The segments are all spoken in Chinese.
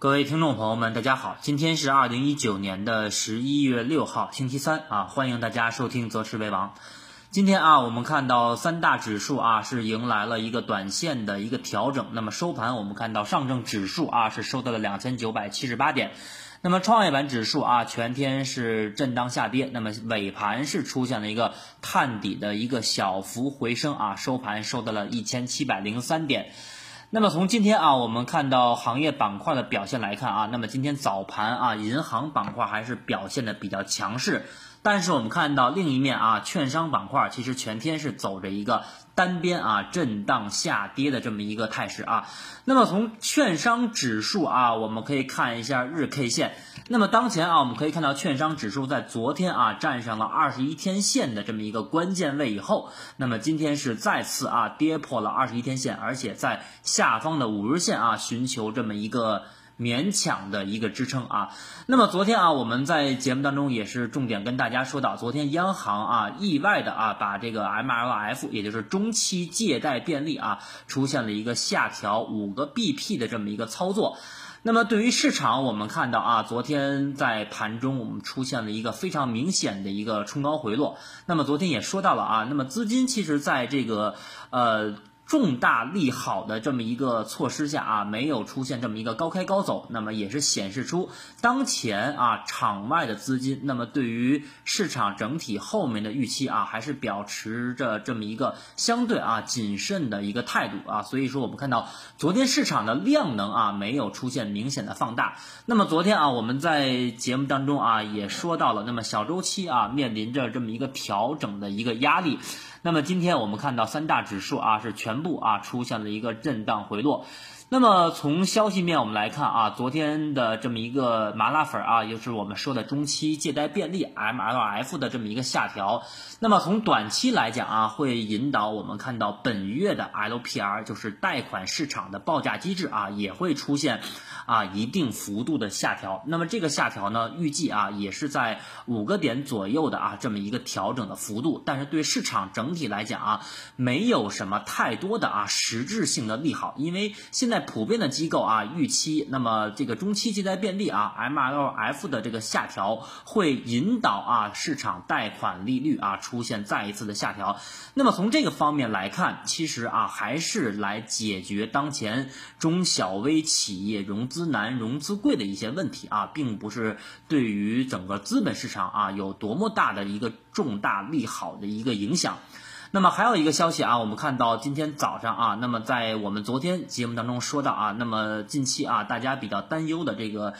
各位听众朋友们，大家好，今天是二零一九年的十一月六号，星期三啊，欢迎大家收听择时为王。今天啊，我们看到三大指数啊是迎来了一个短线的一个调整。那么收盘我们看到上证指数啊是收到了两千九百七十八点，那么创业板指数啊全天是震荡下跌，那么尾盘是出现了一个探底的一个小幅回升啊，收盘收到了一千七百零三点。那么从今天啊，我们看到行业板块的表现来看啊，那么今天早盘啊，银行板块还是表现的比较强势，但是我们看到另一面啊，券商板块其实全天是走着一个。单边啊震荡下跌的这么一个态势啊，那么从券商指数啊，我们可以看一下日 K 线。那么当前啊，我们可以看到券商指数在昨天啊站上了二十一天线的这么一个关键位以后，那么今天是再次啊跌破了二十一天线，而且在下方的五日线啊寻求这么一个。勉强的一个支撑啊，那么昨天啊，我们在节目当中也是重点跟大家说到，昨天央行啊意外的啊把这个 MLF，也就是中期借贷便利啊出现了一个下调五个 BP 的这么一个操作，那么对于市场，我们看到啊，昨天在盘中我们出现了一个非常明显的一个冲高回落，那么昨天也说到了啊，那么资金其实在这个呃。重大利好的这么一个措施下啊，没有出现这么一个高开高走，那么也是显示出当前啊场外的资金，那么对于市场整体后面的预期啊，还是保持着这么一个相对啊谨慎的一个态度啊。所以说，我们看到昨天市场的量能啊没有出现明显的放大。那么昨天啊，我们在节目当中啊也说到了，那么小周期啊面临着这么一个调整的一个压力。那么今天我们看到三大指数啊是全部啊出现了一个震荡回落。那么从消息面我们来看啊，昨天的这么一个麻辣粉啊，也就是我们说的中期借贷便利 MLF 的这么一个下调。那么从短期来讲啊，会引导我们看到本月的 LPR，就是贷款市场的报价机制啊，也会出现啊一定幅度的下调。那么这个下调呢，预计啊也是在五个点左右的啊这么一个调整的幅度。但是对市场整体来讲啊，没有什么太多的啊实质性的利好，因为现在。普遍的机构啊预期，那么这个中期借贷便利啊 MLF 的这个下调会引导啊市场贷款利率啊出现再一次的下调。那么从这个方面来看，其实啊还是来解决当前中小微企业融资难、融资贵的一些问题啊，并不是对于整个资本市场啊有多么大的一个重大利好的一个影响。那么还有一个消息啊，我们看到今天早上啊，那么在我们昨天节目当中说到啊，那么近期啊，大家比较担忧的这个。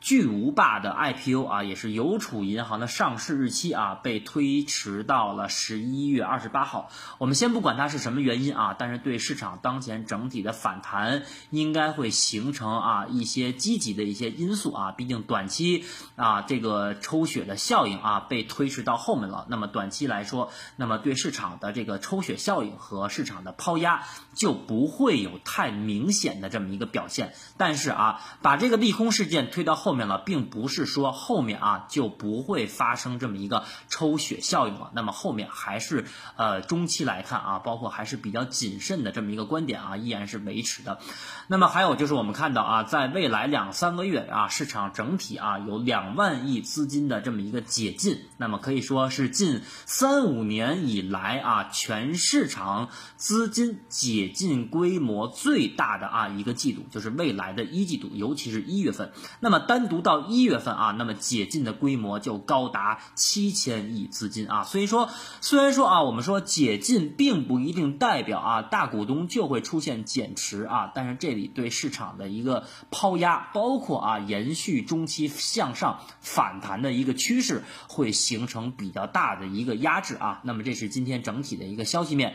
巨无霸的 IPO 啊，也是邮储银行的上市日期啊，被推迟到了十一月二十八号。我们先不管它是什么原因啊，但是对市场当前整体的反弹，应该会形成啊一些积极的一些因素啊。毕竟短期啊这个抽血的效应啊被推迟到后面了，那么短期来说，那么对市场的这个抽血效应和市场的抛压就不会有太明显的这么一个表现。但是啊，把这个利空事件推到后。后面了，并不是说后面啊就不会发生这么一个抽血效应了。那么后面还是呃中期来看啊，包括还是比较谨慎的这么一个观点啊，依然是维持的。那么还有就是我们看到啊，在未来两三个月啊，市场整体啊有两万亿资金的这么一个解禁，那么可以说是近三五年以来啊全市场资金解禁规模最大的啊一个季度，就是未来的一季度，尤其是一月份。那么单独到一月份啊，那么解禁的规模就高达七千亿资金啊，所以说虽然说啊，我们说解禁并不一定代表啊大股东就会出现减持啊，但是这里对市场的一个抛压，包括啊延续中期向上反弹的一个趋势，会形成比较大的一个压制啊，那么这是今天整体的一个消息面。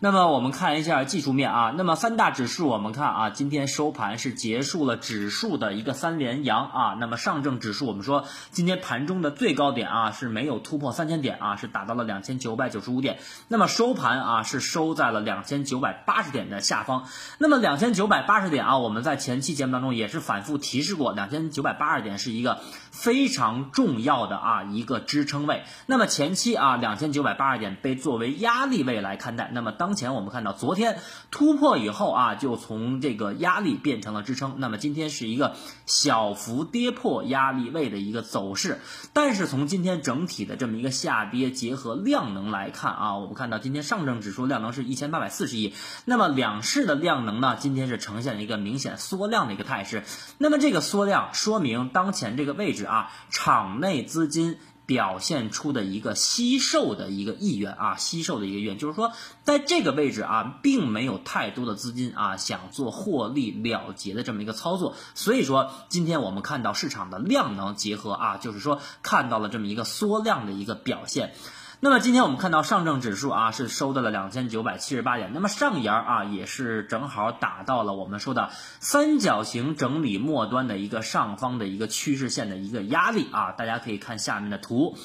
那么我们看一下技术面啊，那么三大指数我们看啊，今天收盘是结束了指数的一个三连阳啊。那么上证指数我们说今天盘中的最高点啊是没有突破三千点啊，是达到了两千九百九十五点。那么收盘啊是收在了两千九百八十点的下方。那么两千九百八十点啊，我们在前期节目当中也是反复提示过，两千九百八十点是一个非常重要的啊一个支撑位。那么前期啊两千九百八十点被作为压力位来看待。那么当当前我们看到昨天突破以后啊，就从这个压力变成了支撑。那么今天是一个小幅跌破压力位的一个走势，但是从今天整体的这么一个下跌，结合量能来看啊，我们看到今天上证指数量能是一千八百四十亿，那么两市的量能呢，今天是呈现了一个明显缩量的一个态势。那么这个缩量说明当前这个位置啊，场内资金。表现出的一个吸售的一个意愿啊，吸售的一个意愿，就是说在这个位置啊，并没有太多的资金啊想做获利了结的这么一个操作，所以说今天我们看到市场的量能结合啊，就是说看到了这么一个缩量的一个表现。那么今天我们看到上证指数啊是收到了两千九百七十八点，那么上沿啊也是正好打到了我们说的三角形整理末端的一个上方的一个趋势线的一个压力啊，大家可以看下面的图。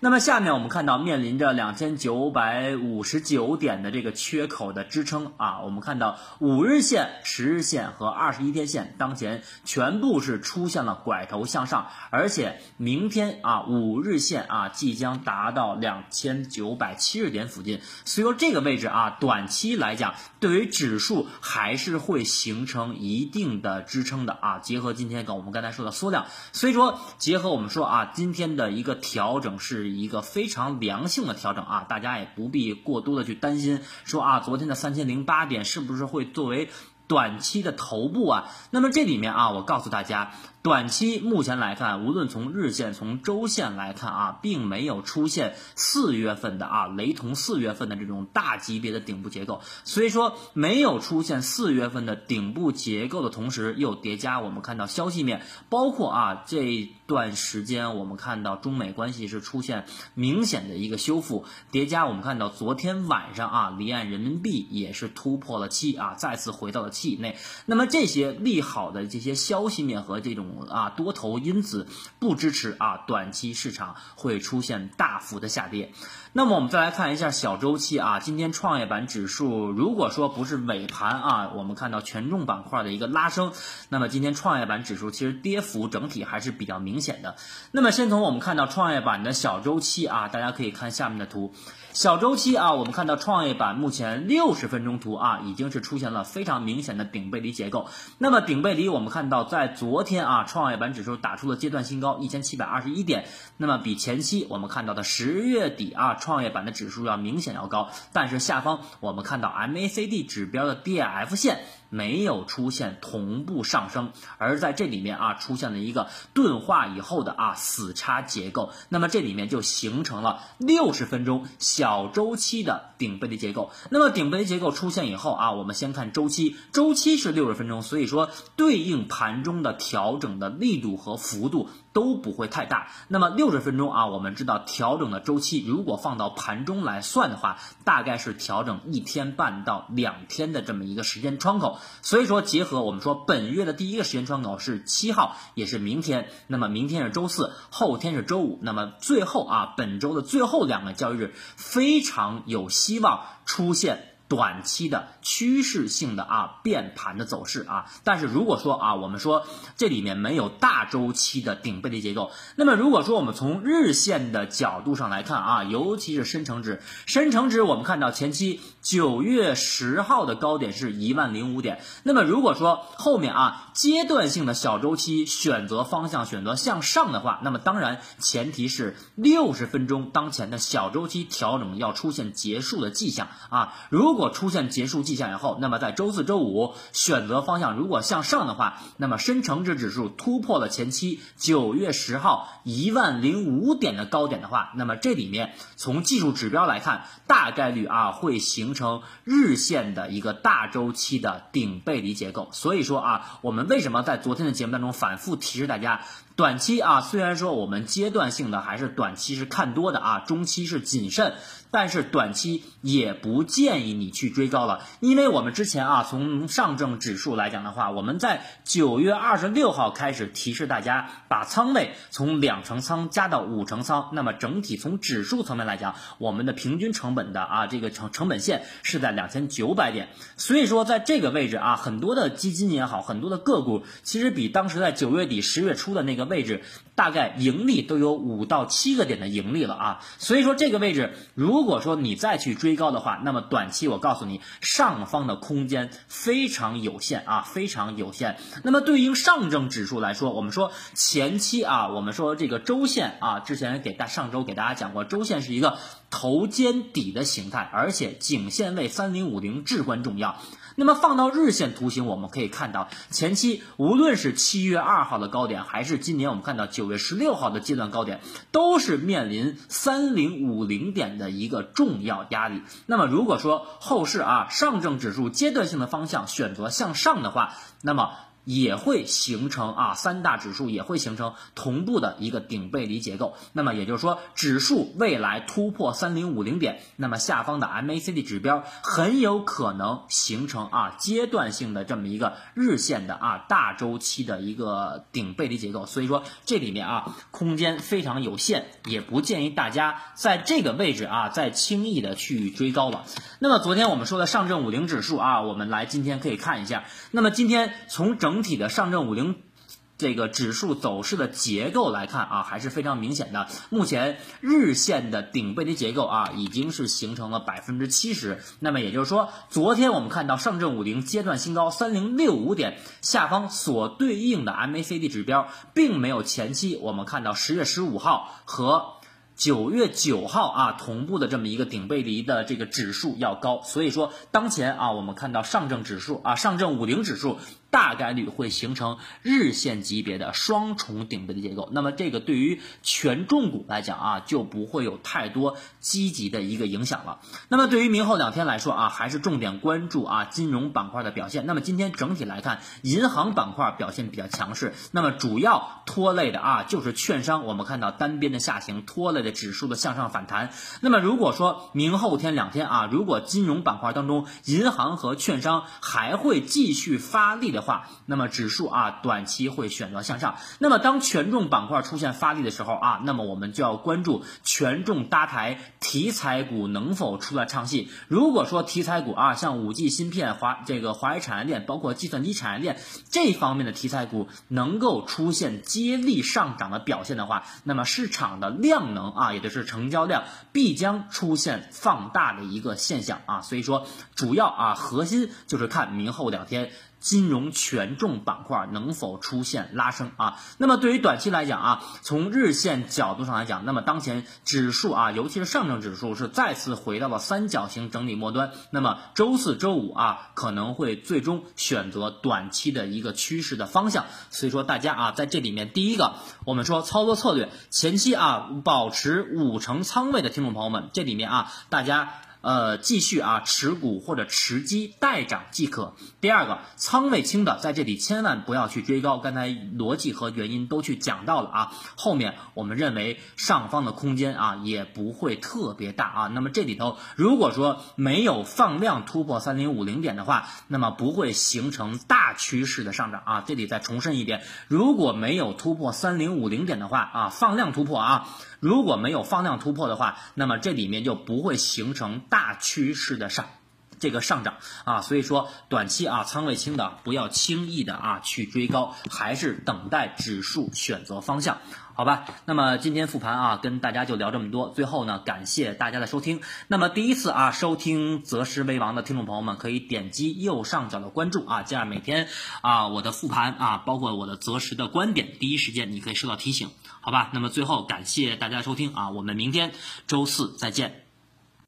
那么下面我们看到面临着两千九百五十九点的这个缺口的支撑啊，我们看到五日线、十日线和二十一天线当前全部是出现了拐头向上，而且明天啊五日线啊即将达到两千九百七十点附近，所以说这个位置啊短期来讲对于指数还是会形成一定的支撑的啊。结合今天跟我们刚才说的缩量，所以说结合我们说啊今天的一个调整是。一个非常良性的调整啊，大家也不必过多的去担心，说啊，昨天的三千零八点是不是会作为短期的头部啊？那么这里面啊，我告诉大家。短期目前来看，无论从日线、从周线来看啊，并没有出现四月份的啊雷同四月份的这种大级别的顶部结构。所以说，没有出现四月份的顶部结构的同时，又叠加我们看到消息面，包括啊这段时间我们看到中美关系是出现明显的一个修复，叠加我们看到昨天晚上啊离岸人民币也是突破了七啊，再次回到了七以内。那么这些利好的这些消息面和这种。啊，多头因此不支持啊，短期市场会出现大幅的下跌。那么我们再来看一下小周期啊，今天创业板指数如果说不是尾盘啊，我们看到权重板块的一个拉升，那么今天创业板指数其实跌幅整体还是比较明明显的。那么先从我们看到创业板的小周期啊，大家可以看下面的图。小周期啊，我们看到创业板目前六十分钟图啊，已经是出现了非常明显的顶背离结构。那么顶背离，我们看到在昨天啊，创业板指数打出了阶段新高一千七百二十一点，那么比前期我们看到的十月底啊，创业板的指数要明显要高。但是下方我们看到 MACD 指标的 DF 线。没有出现同步上升，而在这里面啊出现了一个钝化以后的啊死叉结构，那么这里面就形成了六十分钟小周期的顶背离结构。那么顶背离结构出现以后啊，我们先看周期，周期是六十分钟，所以说对应盘中的调整的力度和幅度。都不会太大。那么六十分钟啊，我们知道调整的周期，如果放到盘中来算的话，大概是调整一天半到两天的这么一个时间窗口。所以说，结合我们说本月的第一个时间窗口是七号，也是明天。那么明天是周四，后天是周五。那么最后啊，本周的最后两个交易日非常有希望出现。短期的趋势性的啊变盘的走势啊，但是如果说啊我们说这里面没有大周期的顶背离结构，那么如果说我们从日线的角度上来看啊，尤其是深成指，深成指我们看到前期九月十号的高点是一万零五点，那么如果说后面啊阶段性的小周期选择方向选择向上的话，那么当然前提是六十分钟当前的小周期调整要出现结束的迹象啊，如如如果出现结束迹象以后，那么在周四周五选择方向如果向上的话，那么深成指指数突破了前期九月十号一万零五点的高点的话，那么这里面从技术指标来看，大概率啊会形成日线的一个大周期的顶背离结构。所以说啊，我们为什么在昨天的节目当中反复提示大家，短期啊虽然说我们阶段性的还是短期是看多的啊，中期是谨慎。但是短期也不建议你去追高了，因为我们之前啊，从上证指数来讲的话，我们在九月二十六号开始提示大家把仓位从两成仓加到五成仓，那么整体从指数层面来讲，我们的平均成本的啊这个成成本线是在两千九百点，所以说在这个位置啊，很多的基金也好，很多的个股其实比当时在九月底十月初的那个位置，大概盈利都有五到七个点的盈利了啊，所以说这个位置如如果说你再去追高的话，那么短期我告诉你，上方的空间非常有限啊，非常有限。那么对应上证指数来说，我们说前期啊，我们说这个周线啊，之前给大上周给大家讲过，周线是一个头肩底的形态，而且颈线位三零五零至关重要。那么放到日线图形，我们可以看到前期无论是七月二号的高点，还是今年我们看到九月十六号的阶段高点，都是面临三零五零点的一个重要压力。那么如果说后市啊，上证指数阶段性的方向选择向上的话，那么。也会形成啊，三大指数也会形成同步的一个顶背离结构。那么也就是说，指数未来突破三零五零点，那么下方的 MACD 指标很有可能形成啊阶段性的这么一个日线的啊大周期的一个顶背离结构。所以说这里面啊空间非常有限，也不建议大家在这个位置啊再轻易的去追高了。那么昨天我们说的上证五零指数啊，我们来今天可以看一下。那么今天从整整体的上证五零这个指数走势的结构来看啊，还是非常明显的。目前日线的顶背离结构啊，已经是形成了百分之七十。那么也就是说，昨天我们看到上证五零阶段新高三零六五点下方所对应的 MACD 指标，并没有前期我们看到十月十五号和。九月九号啊，同步的这么一个顶背离的这个指数要高，所以说当前啊，我们看到上证指数啊，上证五零指数大概率会形成日线级别的双重顶背的结构。那么这个对于权重股来讲啊，就不会有太多积极的一个影响了。那么对于明后两天来说啊，还是重点关注啊金融板块的表现。那么今天整体来看，银行板块表现比较强势，那么主要拖累的啊就是券商，我们看到单边的下行拖累的。指数的向上反弹，那么如果说明后天两天啊，如果金融板块当中银行和券商还会继续发力的的话，那么指数啊短期会选择向上。那么当权重板块出现发力的时候啊，那么我们就要关注权重搭台题材股能否出来唱戏。如果说题材股啊，像五 G 芯片、华这个华为产业链，包括计算机产业链这方面的题材股能够出现接力上涨的表现的话，那么市场的量能。啊，也就是成交量必将出现放大的一个现象啊，所以说主要啊核心就是看明后两天。金融权重板块能否出现拉升啊？那么对于短期来讲啊，从日线角度上来讲，那么当前指数啊，尤其是上证指数是再次回到了三角形整理末端。那么周四周五啊，可能会最终选择短期的一个趋势的方向。所以说大家啊，在这里面第一个，我们说操作策略，前期啊保持五成仓位的听众朋友们，这里面啊大家。呃，继续啊，持股或者持机待涨即可。第二个，仓位轻的在这里千万不要去追高，刚才逻辑和原因都去讲到了啊。后面我们认为上方的空间啊也不会特别大啊。那么这里头如果说没有放量突破三零五零点的话，那么不会形成大趋势的上涨啊。这里再重申一遍，如果没有突破三零五零点的话啊，放量突破啊。如果没有放量突破的话，那么这里面就不会形成大趋势的上这个上涨啊，所以说短期啊仓位轻的不要轻易的啊去追高，还是等待指数选择方向，好吧？那么今天复盘啊跟大家就聊这么多，最后呢感谢大家的收听。那么第一次啊收听择时为王的听众朋友们可以点击右上角的关注啊，这样每天啊我的复盘啊包括我的择时的观点，第一时间你可以收到提醒。好吧，那么最后感谢大家收听啊，我们明天周四再见。